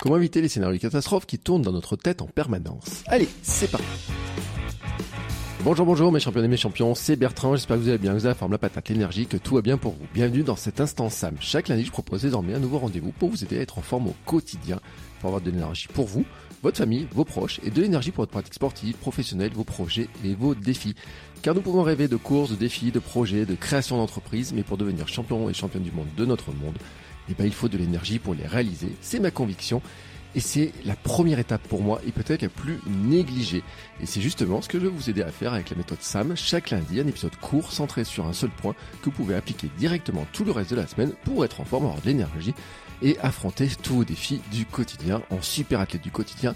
Comment éviter les scénarios de catastrophe qui tournent dans notre tête en permanence? Allez, c'est parti Bonjour, bonjour mes champions et mes champions, c'est Bertrand, j'espère que vous allez bien, que vous avez la forme, la patate, l'énergie, que tout va bien pour vous. Bienvenue dans cet instant Sam. Chaque lundi, je propose désormais un nouveau rendez-vous pour vous aider à être en forme au quotidien, pour avoir de l'énergie pour vous, votre famille, vos proches, et de l'énergie pour votre pratique sportive, professionnelle, vos projets et vos défis. Car nous pouvons rêver de courses, de défis, de projets, de création d'entreprise, mais pour devenir champion et championne du monde de notre monde, eh ben, il faut de l'énergie pour les réaliser. C'est ma conviction. Et c'est la première étape pour moi et peut-être la plus négligée. Et c'est justement ce que je vais vous aider à faire avec la méthode SAM. Chaque lundi, un épisode court centré sur un seul point que vous pouvez appliquer directement tout le reste de la semaine pour être en forme, avoir de l'énergie et affronter tous vos défis du quotidien en super athlète du quotidien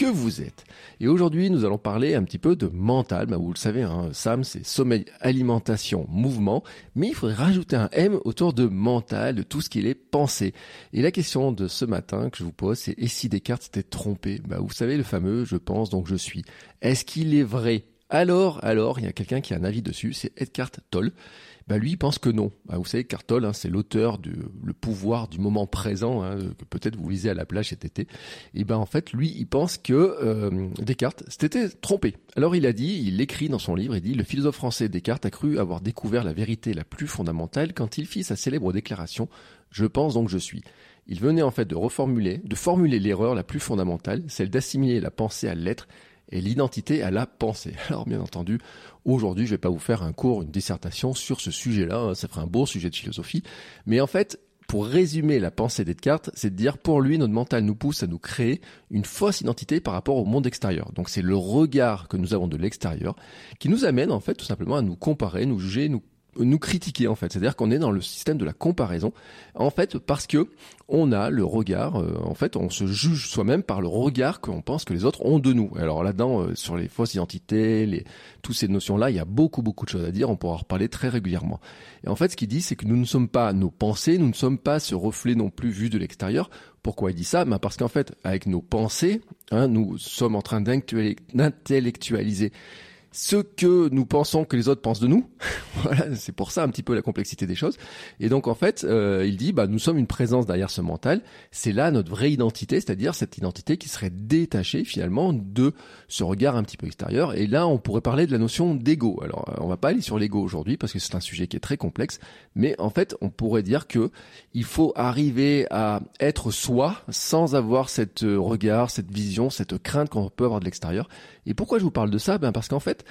que vous êtes. Et aujourd'hui, nous allons parler un petit peu de mental. Bah, vous le savez, hein, Sam, c'est sommeil, alimentation, mouvement. Mais il faudrait rajouter un M autour de mental, de tout ce qu'il est pensé. Et la question de ce matin que je vous pose, c'est et si Descartes s'était trompé? Bah, Vous savez, le fameux je pense donc je suis. Est-ce qu'il est vrai? Alors, alors, il y a quelqu'un qui a un avis dessus, c'est Edgar Toll. Bah lui, il pense que non. Bah, vous savez, Cartol, hein, c'est l'auteur du le pouvoir du moment présent, hein, que peut-être vous lisez à la plage cet été. Et ben en fait, lui, il pense que euh, Descartes s'était trompé. Alors il a dit, il écrit dans son livre, il dit, le philosophe français Descartes a cru avoir découvert la vérité la plus fondamentale quand il fit sa célèbre déclaration « Je pense donc je suis ». Il venait en fait de reformuler, de formuler l'erreur la plus fondamentale, celle d'assimiler la pensée à l'être et l'identité à la pensée. Alors bien entendu, aujourd'hui je vais pas vous faire un cours, une dissertation sur ce sujet-là, hein, ça ferait un beau sujet de philosophie, mais en fait, pour résumer la pensée des c'est de dire pour lui notre mental nous pousse à nous créer une fausse identité par rapport au monde extérieur. Donc c'est le regard que nous avons de l'extérieur qui nous amène en fait tout simplement à nous comparer, nous juger, nous nous critiquer en fait. C'est-à-dire qu'on est dans le système de la comparaison. En fait, parce que on a le regard, euh, en fait, on se juge soi-même par le regard qu'on pense que les autres ont de nous. Alors là-dedans, euh, sur les fausses identités, les, toutes ces notions-là, il y a beaucoup, beaucoup de choses à dire. On pourra en reparler très régulièrement. Et en fait, ce qu'il dit, c'est que nous ne sommes pas nos pensées, nous ne sommes pas ce reflet non plus vu de l'extérieur. Pourquoi il dit ça? Ben Parce qu'en fait, avec nos pensées, hein, nous sommes en train d'intellectualiser ce que nous pensons que les autres pensent de nous. voilà, c'est pour ça un petit peu la complexité des choses. Et donc en fait, euh, il dit, bah nous sommes une présence derrière ce mental. C'est là notre vraie identité, c'est-à-dire cette identité qui serait détachée finalement de ce regard un petit peu extérieur. Et là, on pourrait parler de la notion d'ego. Alors, euh, on va pas aller sur l'ego aujourd'hui parce que c'est un sujet qui est très complexe. Mais en fait, on pourrait dire que il faut arriver à être soi sans avoir cette euh, regard, cette vision, cette crainte qu'on peut avoir de l'extérieur. Et pourquoi je vous parle de ça? Ben parce qu'en fait,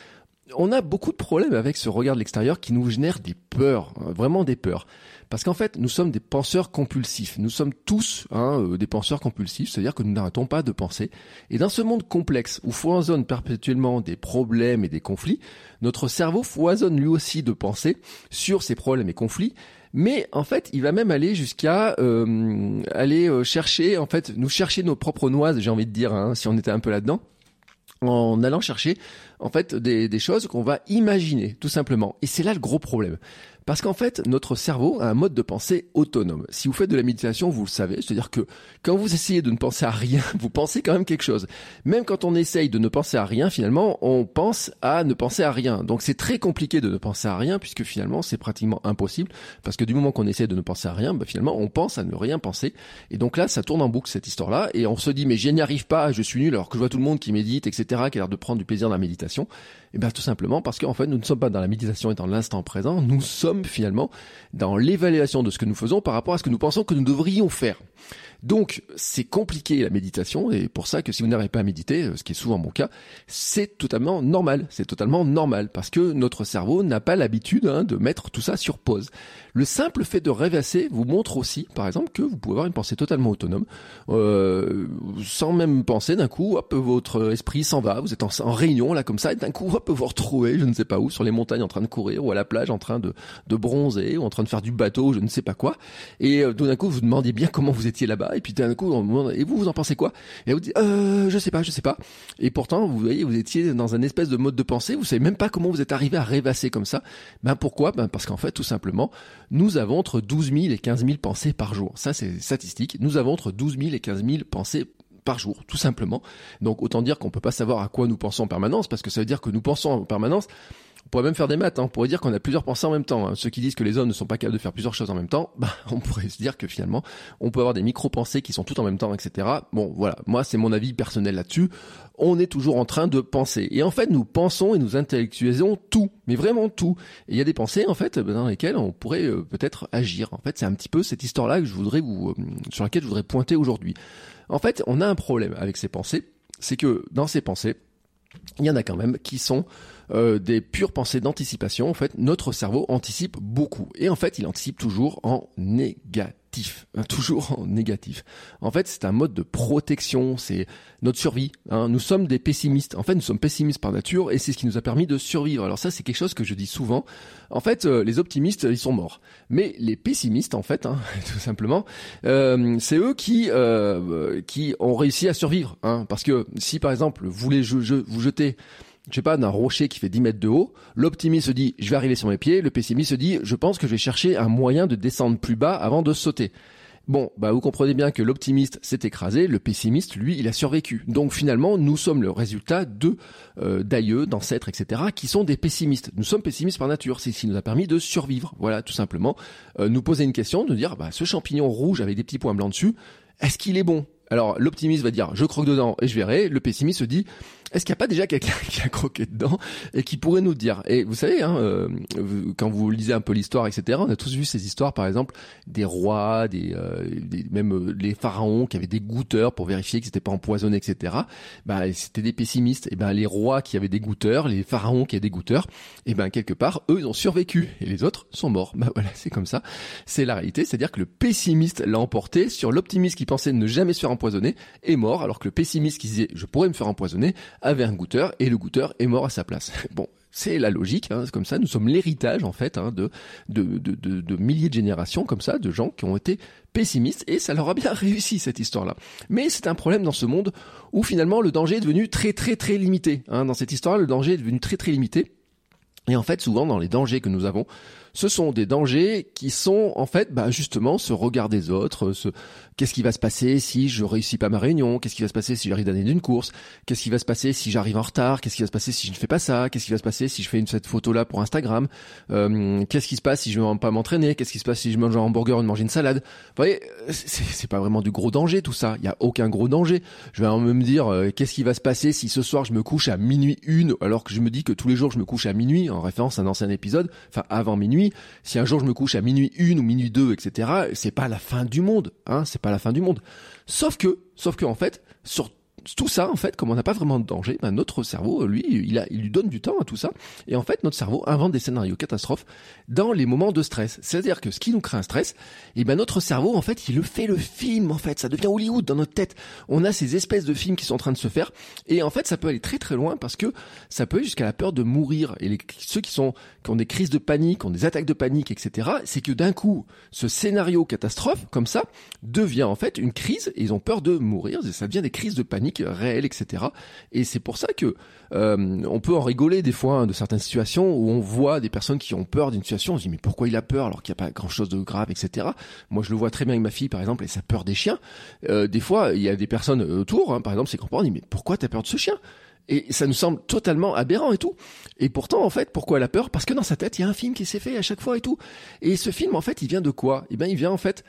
on a beaucoup de problèmes avec ce regard de l'extérieur qui nous génère des peurs, hein, vraiment des peurs. Parce qu'en fait, nous sommes des penseurs compulsifs. Nous sommes tous hein, euh, des penseurs compulsifs, c'est-à-dire que nous n'arrêtons pas de penser. Et dans ce monde complexe où foisonnent perpétuellement des problèmes et des conflits, notre cerveau foisonne lui aussi de penser sur ces problèmes et conflits. Mais en fait, il va même aller jusqu'à euh, aller euh, chercher, en fait, nous chercher nos propres noises, j'ai envie de dire, hein, si on était un peu là-dedans en allant chercher en fait des, des choses qu'on va imaginer tout simplement. Et c'est là le gros problème. Parce qu'en fait, notre cerveau a un mode de pensée autonome. Si vous faites de la méditation, vous le savez, c'est-à-dire que quand vous essayez de ne penser à rien, vous pensez quand même quelque chose. Même quand on essaye de ne penser à rien, finalement, on pense à ne penser à rien. Donc c'est très compliqué de ne penser à rien, puisque finalement c'est pratiquement impossible, parce que du moment qu'on essaie de ne penser à rien, bah, finalement on pense à ne rien penser. Et donc là, ça tourne en boucle cette histoire-là, et on se dit mais je n'y arrive pas, je suis nul, alors que je vois tout le monde qui médite, etc., qui a l'air de prendre du plaisir dans la méditation. Et bien tout simplement parce qu'en fait nous ne sommes pas dans la méditation et dans l'instant présent, nous sommes finalement dans l'évaluation de ce que nous faisons par rapport à ce que nous pensons que nous devrions faire. Donc c'est compliqué la méditation et pour ça que si vous n'arrivez pas à méditer, euh, ce qui est souvent mon cas, c'est totalement normal. C'est totalement normal parce que notre cerveau n'a pas l'habitude hein, de mettre tout ça sur pause. Le simple fait de rêvasser vous montre aussi, par exemple, que vous pouvez avoir une pensée totalement autonome, euh, sans même penser. D'un coup, hop, votre esprit s'en va. Vous êtes en, réunion là comme ça, et d'un coup, hop, vous retrouvez, je ne sais pas où, sur les montagnes en train de courir ou à la plage en train de, bronzer ou en train de faire du bateau, je ne sais pas quoi. Et euh, d'un coup, vous demandiez bien comment vous étiez là-bas et puis d'un coup, on demande, et vous, vous en pensez quoi? Et vous dites, euh, je sais pas, je sais pas. Et pourtant, vous voyez, vous étiez dans un espèce de mode de pensée, vous savez même pas comment vous êtes arrivé à rêvasser comme ça. Ben pourquoi? Ben parce qu'en fait, tout simplement, nous avons entre 12 000 et 15 000 pensées par jour. Ça, c'est statistique. Nous avons entre 12 000 et 15 000 pensées par jour, tout simplement. Donc autant dire qu'on peut pas savoir à quoi nous pensons en permanence, parce que ça veut dire que nous pensons en permanence On pourrait même faire des maths, hein. on pourrait dire qu'on a plusieurs pensées en même temps. Hein. Ceux qui disent que les hommes ne sont pas capables de faire plusieurs choses en même temps, bah, on pourrait se dire que finalement, on peut avoir des micro-pensées qui sont toutes en même temps, etc. Bon, voilà, moi c'est mon avis personnel là-dessus. On est toujours en train de penser. Et en fait, nous pensons et nous intellectualisons tout, mais vraiment tout. Et il y a des pensées, en fait, dans lesquelles on pourrait euh, peut-être agir. En fait, c'est un petit peu cette histoire-là que je voudrais vous, euh, sur laquelle je voudrais pointer aujourd'hui. En fait, on a un problème avec ces pensées, c'est que dans ces pensées, il y en a quand même qui sont euh, des pures pensées d'anticipation. En fait, notre cerveau anticipe beaucoup. Et en fait, il anticipe toujours en négatif. Hein, toujours en négatif. En fait, c'est un mode de protection, c'est notre survie. Hein. Nous sommes des pessimistes. En fait, nous sommes pessimistes par nature et c'est ce qui nous a permis de survivre. Alors ça, c'est quelque chose que je dis souvent. En fait, euh, les optimistes, ils sont morts. Mais les pessimistes, en fait, hein, tout simplement, euh, c'est eux qui qui ont réussi à survivre. parce que si, par exemple, vous voulez je, vous jeter je sais pas, d'un rocher qui fait 10 mètres de haut, l'optimiste se dit, je vais arriver sur mes pieds, le pessimiste se dit, je pense que je vais chercher un moyen de descendre plus bas avant de sauter. Bon, bah vous comprenez bien que l'optimiste s'est écrasé, le pessimiste, lui, il a survécu. Donc finalement, nous sommes le résultat de euh, d'aïeux, d'ancêtres, etc., qui sont des pessimistes. Nous sommes pessimistes par nature, c'est ce qui nous a permis de survivre. Voilà, tout simplement. Euh, nous poser une question, de dire, bah, ce champignon rouge avec des petits points blancs dessus, est-ce qu'il est bon? Alors l'optimiste va dire je croque dedans et je verrai. Le pessimiste se dit est-ce qu'il n'y a pas déjà quelqu'un qui a croqué dedans et qui pourrait nous dire? Et vous savez, hein, euh, quand vous lisez un peu l'histoire, etc., on a tous vu ces histoires, par exemple, des rois, des, euh, même euh, les pharaons qui avaient des goûteurs pour vérifier qu'ils n'étaient pas empoisonnés, etc. Bah, c'était des pessimistes. Et ben les rois qui avaient des goûteurs, les pharaons qui avaient des goûteurs, et ben quelque part, eux, ils ont survécu et les autres sont morts. Bah voilà, c'est comme ça. C'est la réalité, c'est-à-dire que le pessimiste l'a emporté sur l'optimiste qui pensait ne jamais se faire empoisonner est mort, alors que le pessimiste qui disait je pourrais me faire empoisonner avait un goûteur et le goûteur est mort à sa place. Bon, c'est la logique, hein, c'est comme ça. Nous sommes l'héritage en fait hein, de, de, de, de, milliers de générations comme ça, de gens qui ont été pessimistes et ça leur a bien réussi cette histoire-là. Mais c'est un problème dans ce monde où finalement le danger est devenu très très très limité. Hein. Dans cette histoire, le danger est devenu très très limité. Et en fait, souvent dans les dangers que nous avons, ce sont des dangers qui sont en fait bah, justement ce regard des autres, ce qu'est-ce qui va se passer si je réussis pas ma réunion, qu'est-ce qui va se passer si j'arrive d'année d'une course, qu'est-ce qui va se passer si j'arrive en retard, qu'est-ce qui va se passer si je ne fais pas ça, qu'est-ce qui va se passer si je fais cette photo là pour Instagram, euh, qu'est-ce qui se passe si je ne vais pas m'entraîner, qu'est-ce qui se passe si je mange un hamburger ou de manger une salade? Vous voyez, c'est pas vraiment du gros danger tout ça, il y a aucun gros danger. Je vais même me dire euh, qu'est-ce qui va se passer si ce soir je me couche à minuit une alors que je me dis que tous les jours je me couche à minuit en référence à un ancien épisode, enfin avant minuit si un jour je me couche à minuit une ou minuit deux, etc., c'est pas la fin du monde, hein, c'est pas la fin du monde. Sauf que, sauf que en fait, sur tout ça, en fait, comme on n'a pas vraiment de danger, ben, notre cerveau, lui, il, a, il lui donne du temps à tout ça. Et en fait, notre cerveau invente des scénarios catastrophes dans les moments de stress. C'est-à-dire que ce qui nous crée un stress, et eh ben notre cerveau, en fait, il le fait le film. En fait, ça devient Hollywood dans notre tête. On a ces espèces de films qui sont en train de se faire. Et en fait, ça peut aller très très loin parce que ça peut aller jusqu'à la peur de mourir. Et les, ceux qui sont qui ont des crises de panique, ont des attaques de panique, etc., c'est que d'un coup, ce scénario catastrophe comme ça devient en fait une crise. Et ils ont peur de mourir. Et ça devient des crises de panique réel, etc. Et c'est pour ça que euh, on peut en rigoler des fois hein, de certaines situations où on voit des personnes qui ont peur d'une situation. On se dit mais pourquoi il a peur alors qu'il n'y a pas grand chose de grave, etc. Moi je le vois très bien avec ma fille par exemple et sa peur des chiens. Euh, des fois il y a des personnes autour, hein, par exemple comprendre, on dit mais pourquoi t'as peur de ce chien? Et ça nous semble totalement aberrant et tout. Et pourtant, en fait, pourquoi elle a peur? Parce que dans sa tête, il y a un film qui s'est fait à chaque fois et tout. Et ce film, en fait, il vient de quoi? Eh bien, il vient en fait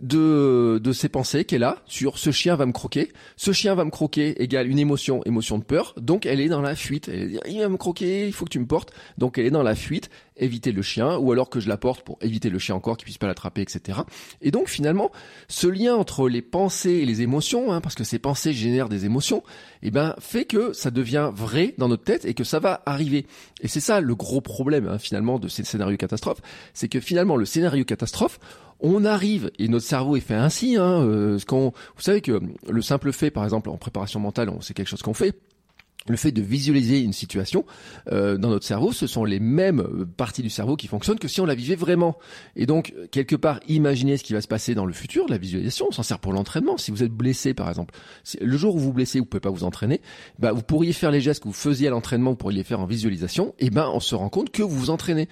de, de ses pensées qu'elle a sur ce chien va me croquer. Ce chien va me croquer égale une émotion, émotion de peur. Donc elle est dans la fuite. Elle dit, il va me croquer, il faut que tu me portes. Donc elle est dans la fuite, éviter le chien, ou alors que je la porte pour éviter le chien encore, qu'il puisse pas l'attraper, etc. Et donc finalement, ce lien entre les pensées et les émotions, hein, parce que ces pensées génèrent des émotions, eh ben fait que ça devient vrai dans notre tête et que ça va arriver. Et c'est ça le gros problème hein, finalement de ces scénarios catastrophes, c'est que finalement le scénario catastrophe, on arrive et notre cerveau est fait ainsi. Hein, euh, vous savez que le simple fait, par exemple, en préparation mentale, c'est quelque chose qu'on fait le fait de visualiser une situation euh, dans notre cerveau, ce sont les mêmes euh, parties du cerveau qui fonctionnent que si on la vivait vraiment. Et donc, quelque part, imaginez ce qui va se passer dans le futur, la visualisation, on s'en sert pour l'entraînement. Si vous êtes blessé, par exemple, le jour où vous vous blessez, vous pouvez pas vous entraîner, bah, vous pourriez faire les gestes que vous faisiez à l'entraînement, vous pourriez les faire en visualisation, et ben, on se rend compte que vous vous entraînez.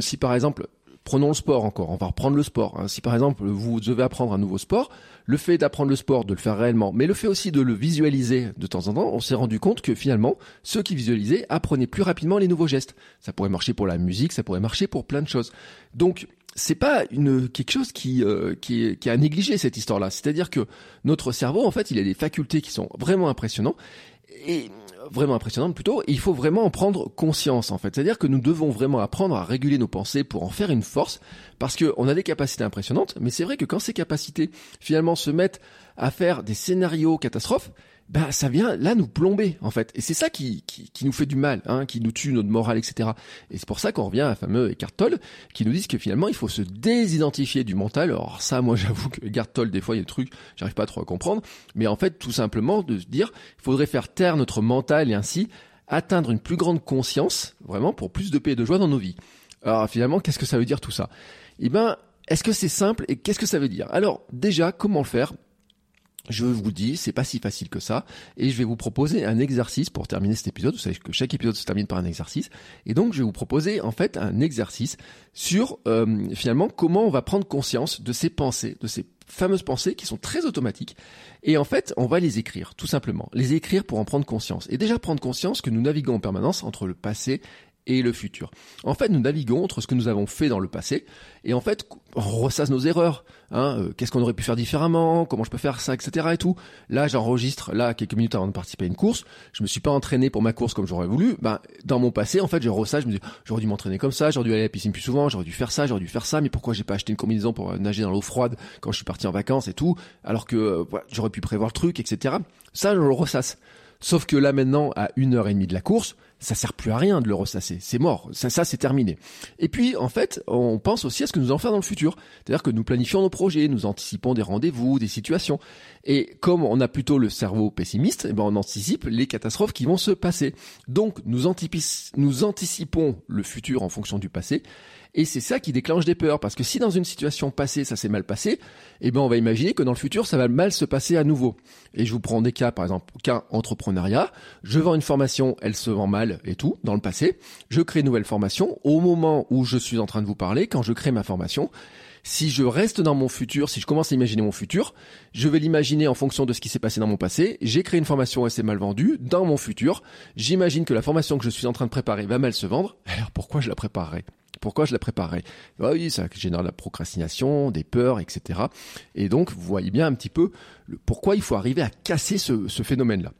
si par exemple, Prenons le sport encore, on va reprendre le sport. Hein. Si par exemple vous devez apprendre un nouveau sport, le fait d'apprendre le sport, de le faire réellement, mais le fait aussi de le visualiser de temps en temps, on s'est rendu compte que finalement, ceux qui visualisaient apprenaient plus rapidement les nouveaux gestes. Ça pourrait marcher pour la musique, ça pourrait marcher pour plein de choses. Donc c'est pas une quelque chose qui euh, qui, qui a négligé cette histoire-là. C'est-à-dire que notre cerveau, en fait, il a des facultés qui sont vraiment impressionnantes et vraiment impressionnantes plutôt. Il faut vraiment en prendre conscience, en fait. C'est-à-dire que nous devons vraiment apprendre à réguler nos pensées pour en faire une force, parce qu'on a des capacités impressionnantes. Mais c'est vrai que quand ces capacités finalement se mettent à faire des scénarios catastrophes, bah ça vient là nous plomber en fait. Et c'est ça qui, qui, qui, nous fait du mal, hein, qui nous tue notre morale, etc. Et c'est pour ça qu'on revient à fameux Eckhart Tolle qui nous disent que finalement il faut se désidentifier du mental. Alors ça, moi j'avoue que Eckhart Tolle des fois il y a des trucs, j'arrive pas trop à comprendre. Mais en fait tout simplement de se dire, il faudrait faire taire notre mental et ainsi atteindre une plus grande conscience, vraiment pour plus de paix et de joie dans nos vies. Alors finalement, qu'est-ce que ça veut dire tout ça? Eh ben, est-ce que c'est simple et qu'est-ce que ça veut dire? Alors déjà, comment le faire? Je vous dis, c'est pas si facile que ça, et je vais vous proposer un exercice pour terminer cet épisode. Vous savez que chaque épisode se termine par un exercice, et donc je vais vous proposer en fait un exercice sur euh, finalement comment on va prendre conscience de ces pensées, de ces fameuses pensées qui sont très automatiques, et en fait on va les écrire, tout simplement, les écrire pour en prendre conscience, et déjà prendre conscience que nous naviguons en permanence entre le passé et le futur. En fait, nous naviguons entre ce que nous avons fait dans le passé et en fait, on ressasse nos erreurs. Hein, euh, Qu'est-ce qu'on aurait pu faire différemment Comment je peux faire ça, etc. Et tout. Là, j'enregistre là quelques minutes avant de participer à une course. Je me suis pas entraîné pour ma course comme j'aurais voulu. Ben, dans mon passé, en fait, je ressasse. Je me dis, j'aurais dû m'entraîner comme ça. J'aurais dû aller à la piscine plus souvent. J'aurais dû faire ça. J'aurais dû faire ça. Mais pourquoi j'ai pas acheté une combinaison pour euh, nager dans l'eau froide quand je suis parti en vacances et tout Alors que euh, j'aurais pu prévoir le truc, etc. Ça, je le ressasse. Sauf que là maintenant, à une heure et demie de la course, ça sert plus à rien de le ressasser. C'est mort. Ça, ça c'est terminé. Et puis, en fait, on pense aussi à ce que nous allons faire dans le futur. C'est-à-dire que nous planifions nos projets, nous anticipons des rendez-vous, des situations. Et comme on a plutôt le cerveau pessimiste, eh ben on anticipe les catastrophes qui vont se passer. Donc, nous, nous anticipons le futur en fonction du passé. Et c'est ça qui déclenche des peurs, parce que si dans une situation passée ça s'est mal passé, eh ben on va imaginer que dans le futur ça va mal se passer à nouveau. Et je vous prends des cas, par exemple, cas entrepreneuriat. Je vends une formation, elle se vend mal et tout dans le passé. Je crée une nouvelle formation. Au moment où je suis en train de vous parler, quand je crée ma formation, si je reste dans mon futur, si je commence à imaginer mon futur, je vais l'imaginer en fonction de ce qui s'est passé dans mon passé. J'ai créé une formation et c'est mal vendu. Dans mon futur, j'imagine que la formation que je suis en train de préparer va mal se vendre. Alors pourquoi je la préparerai pourquoi je la préparais bah Oui, ça génère de la procrastination, des peurs, etc. Et donc, vous voyez bien un petit peu pourquoi il faut arriver à casser ce, phénomène-là.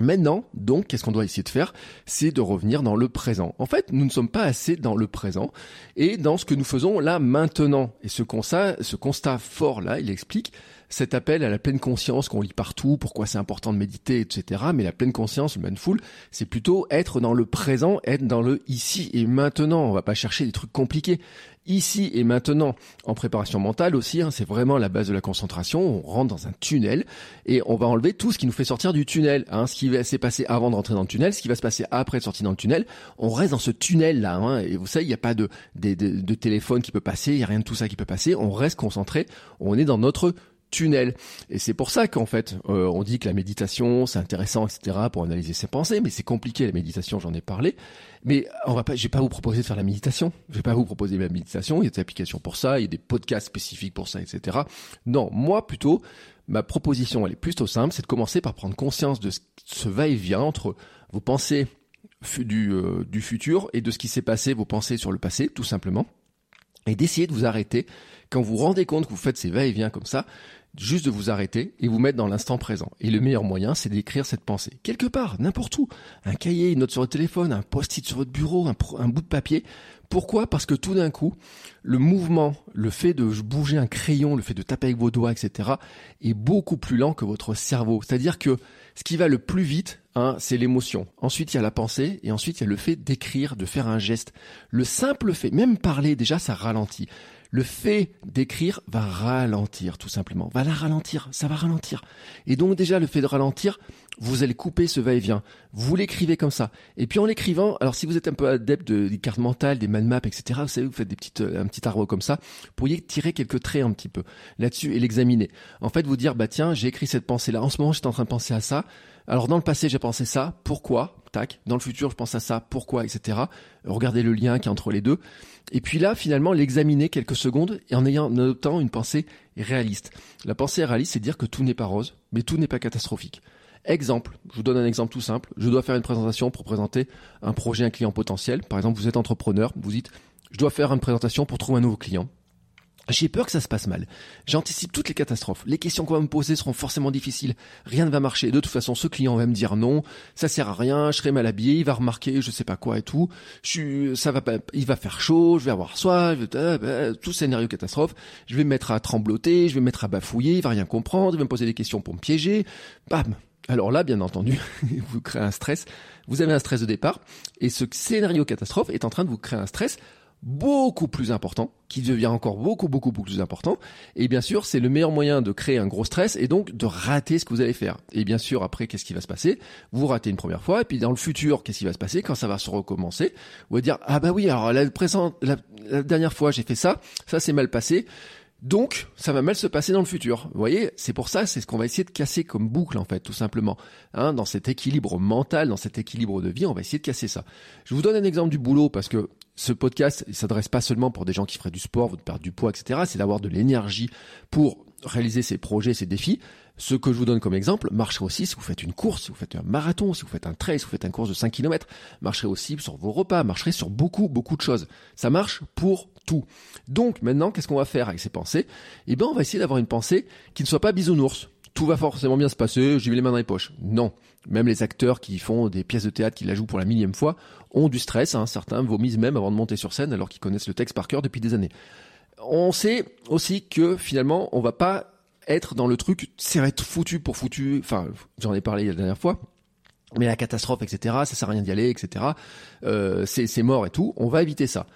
Maintenant, donc, qu'est-ce qu'on doit essayer de faire? C'est de revenir dans le présent. En fait, nous ne sommes pas assez dans le présent et dans ce que nous faisons là maintenant. Et ce constat, ce constat fort là, il explique cet appel à la pleine conscience qu'on lit partout, pourquoi c'est important de méditer, etc. Mais la pleine conscience, le mindful, c'est plutôt être dans le présent, être dans le ici et maintenant. On va pas chercher des trucs compliqués. Ici et maintenant, en préparation mentale aussi, hein, c'est vraiment la base de la concentration. On rentre dans un tunnel et on va enlever tout ce qui nous fait sortir du tunnel. Hein, ce qui va s'est passé avant de rentrer dans le tunnel, ce qui va se passer après de sortir dans le tunnel. On reste dans ce tunnel là. Hein, et vous savez, il n'y a pas de, téléphone qui peut passer, il n'y a rien de tout ça qui peut passer. On reste concentré. On est dans notre Et c'est pour ça qu'en fait, euh, on dit que la méditation, c'est intéressant, etc., pour analyser ses pensées, mais c'est compliqué la méditation, j'en ai parlé. Mais on va pas, je vais pas vous proposer de faire la méditation. Je vais pas vous proposer la méditation. Il y a des applications pour ça, il y a des podcasts spécifiques pour ça, etc. Non, moi plutôt, ma proposition, elle est plutôt simple, c'est de commencer par prendre conscience de ce va-et-vient entre vos pensées du, euh, du futur et de ce qui s'est passé, vos pensées sur le passé, tout simplement, et d'essayer de vous arrêter quand vous vous rendez compte que vous faites ces va-et-vient comme ça, juste de vous arrêter et vous mettre dans l'instant présent. Et le meilleur moyen, c'est d'écrire cette pensée. Quelque part, n'importe où. Un cahier, une note sur le téléphone, un post-it sur votre bureau, un, bout de papier. Pourquoi? Parce que tout d'un coup, le mouvement, le fait de bouger un crayon, le fait de taper avec vos doigts, etc., est beaucoup plus lent que votre cerveau. C'est-à-dire que ce qui va le plus vite, hein, c'est l'émotion. Ensuite, il y a la pensée, et ensuite, il y a le fait d'écrire, de faire un geste. Le simple fait, même parler, déjà, ça ralentit le fait d'écrire va ralentir tout simplement, va la ralentir, ça va ralentir. Et donc déjà le fait de ralentir, vous allez couper ce va-et-vient. Vous l'écrivez comme ça. Et puis en l'écrivant, alors si vous êtes un peu adepte des cartes mentales, des mind maps, etc., vous savez, vous faites des petites, euh, un petit arbre comme ça, vous pourriez tirer quelques traits un petit peu là-dessus et l'examiner. En fait, vous dire, bah tiens, j'ai écrit cette pensée-là. En ce moment, j'étais en train de penser à ça. Alors dans le passé, j'ai pensé ça. Pourquoi? Tac. Dans le futur, je pense à ça. Pourquoi? Etc. Regardez le lien qui est entre les deux. Et puis là, finalement, l'examiner quelques secondes et en ayant, en adoptant une pensée réaliste. La pensée réaliste, c'est dire que tout n'est pas rose, mais tout n'est pas catastrophique. Exemple, je vous donne un exemple tout simple. Je dois faire une présentation pour présenter un projet à un client potentiel. Par exemple, vous êtes entrepreneur, vous dites, je dois faire une présentation pour trouver un nouveau client. J'ai peur que ça se passe mal. J'anticipe toutes les catastrophes. Les questions qu'on va me poser seront forcément difficiles. Rien ne va marcher. De toute façon, ce client va me dire non. Ça sert à rien. Je serai mal habillé. Il va remarquer je sais pas quoi et tout. Je ça va pas, il va faire chaud. Je vais avoir soif. Euh, euh, tout scénario catastrophe. Je vais me mettre à trembloter. Je vais me mettre à bafouiller. Il va rien comprendre. Il va me poser des questions pour me piéger. Bam. Alors là, bien entendu, vous créez un stress. Vous avez un stress de départ. Et ce scénario catastrophe est en train de vous créer un stress beaucoup plus important, qui devient encore beaucoup, beaucoup, beaucoup plus important. Et bien sûr, c'est le meilleur moyen de créer un gros stress et donc de rater ce que vous allez faire. Et bien sûr, après, qu'est-ce qui va se passer? Vous ratez une première fois, et puis dans le futur, qu'est-ce qui va se passer? Quand ça va se recommencer Vous allez dire, ah bah oui, alors la, présente, la dernière fois, j'ai fait ça, ça s'est mal passé. Donc, ça va mal se passer dans le futur. Vous voyez, c'est pour ça, c'est ce qu'on va essayer de casser comme boucle, en fait, tout simplement. Hein, dans cet équilibre mental, dans cet équilibre de vie, on va essayer de casser ça. Je vous donne un exemple du boulot parce que ce podcast, il s'adresse pas seulement pour des gens qui feraient du sport, ou de du poids, etc. C'est d'avoir de l'énergie pour réaliser ces projets, ces défis. Ce que je vous donne comme exemple marcherait aussi si vous faites une course, si vous faites un marathon, si vous faites un trail, si vous faites un course de 5 km, marcherait aussi sur vos repas, marcherait sur beaucoup, beaucoup de choses. Ça marche pour tout. Donc maintenant, qu'est-ce qu'on va faire avec ces pensées? Eh bien, on va essayer d'avoir une pensée qui ne soit pas bisounours. Tout va forcément bien se passer, j'y vais les mains dans les poches. Non. Même les acteurs qui font des pièces de théâtre, qui la jouent pour la millième fois, ont du stress. Hein. Certains vomissent même avant de monter sur scène alors qu'ils connaissent le texte par cœur depuis des années. On sait aussi que finalement, on va pas être dans le truc, c'est être foutu pour foutu. Enfin, j'en ai parlé la dernière fois. Mais la catastrophe, etc., ça sert à rien d'y aller, etc. Euh, c'est mort et tout. On va éviter ça.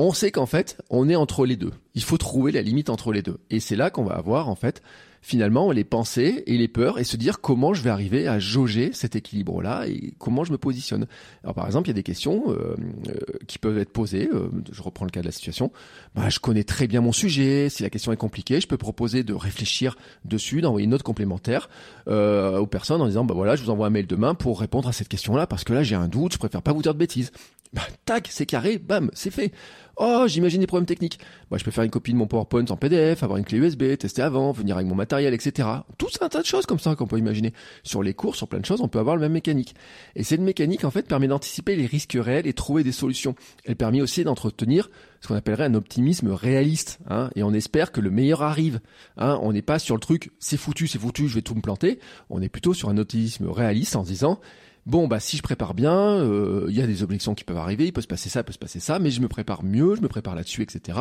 On sait qu'en fait, on est entre les deux. Il faut trouver la limite entre les deux. Et c'est là qu'on va avoir, en fait, finalement les pensées et les peurs et se dire comment je vais arriver à jauger cet équilibre-là et comment je me positionne. Alors par exemple, il y a des questions euh, euh, qui peuvent être posées. Euh, je reprends le cas de la situation. Bah, je connais très bien mon sujet. Si la question est compliquée, je peux proposer de réfléchir dessus, d'envoyer une note complémentaire aux personnes en disant bah voilà, je vous envoie un mail demain pour répondre à cette question-là parce que là j'ai un doute. Je préfère pas vous dire de bêtises. Bah, tac, c'est carré, bam, c'est fait. Oh, j'imagine des problèmes techniques. Moi, je peux faire une copie de mon PowerPoint en PDF, avoir une clé USB, tester avant, venir avec mon matériel, etc. Tout un tas de choses comme ça qu'on peut imaginer. Sur les cours, sur plein de choses, on peut avoir le même mécanique. Et cette mécanique, en fait, permet d'anticiper les risques réels et trouver des solutions. Elle permet aussi d'entretenir ce qu'on appellerait un optimisme réaliste. Hein, et on espère que le meilleur arrive. Hein, on n'est pas sur le truc, c'est foutu, c'est foutu, je vais tout me planter. On est plutôt sur un optimisme réaliste en disant, bon bah si je prépare bien, il euh, y a des objections qui peuvent arriver, il peut se passer ça, il peut se passer ça, mais je me prépare mieux, je me prépare là-dessus, etc.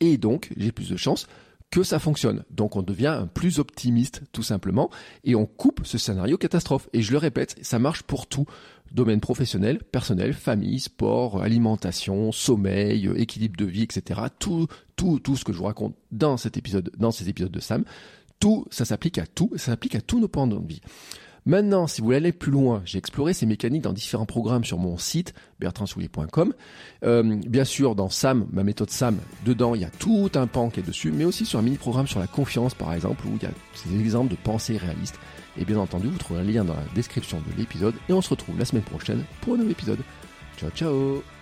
Et donc j'ai plus de chances que ça fonctionne. Donc on devient plus optimiste tout simplement et on coupe ce scénario catastrophe. Et je le répète, ça marche pour tout. Domaine professionnel, personnel, famille, sport, alimentation, sommeil, équilibre de vie, etc. Tout, tout, tout ce que je vous raconte dans cet épisode, dans ces épisodes de Sam, tout, ça s'applique à tout, ça s'applique à tous nos points de vie. Maintenant, si vous voulez aller plus loin, j'ai exploré ces mécaniques dans différents programmes sur mon site bertrandsoulier.com. Euh, bien sûr, dans SAM, ma méthode SAM, dedans, il y a tout un pan qui est dessus, mais aussi sur un mini-programme sur la confiance, par exemple, où il y a des exemples de pensées réalistes. Et bien entendu, vous trouverez un lien dans la description de l'épisode, et on se retrouve la semaine prochaine pour un nouvel épisode. Ciao, ciao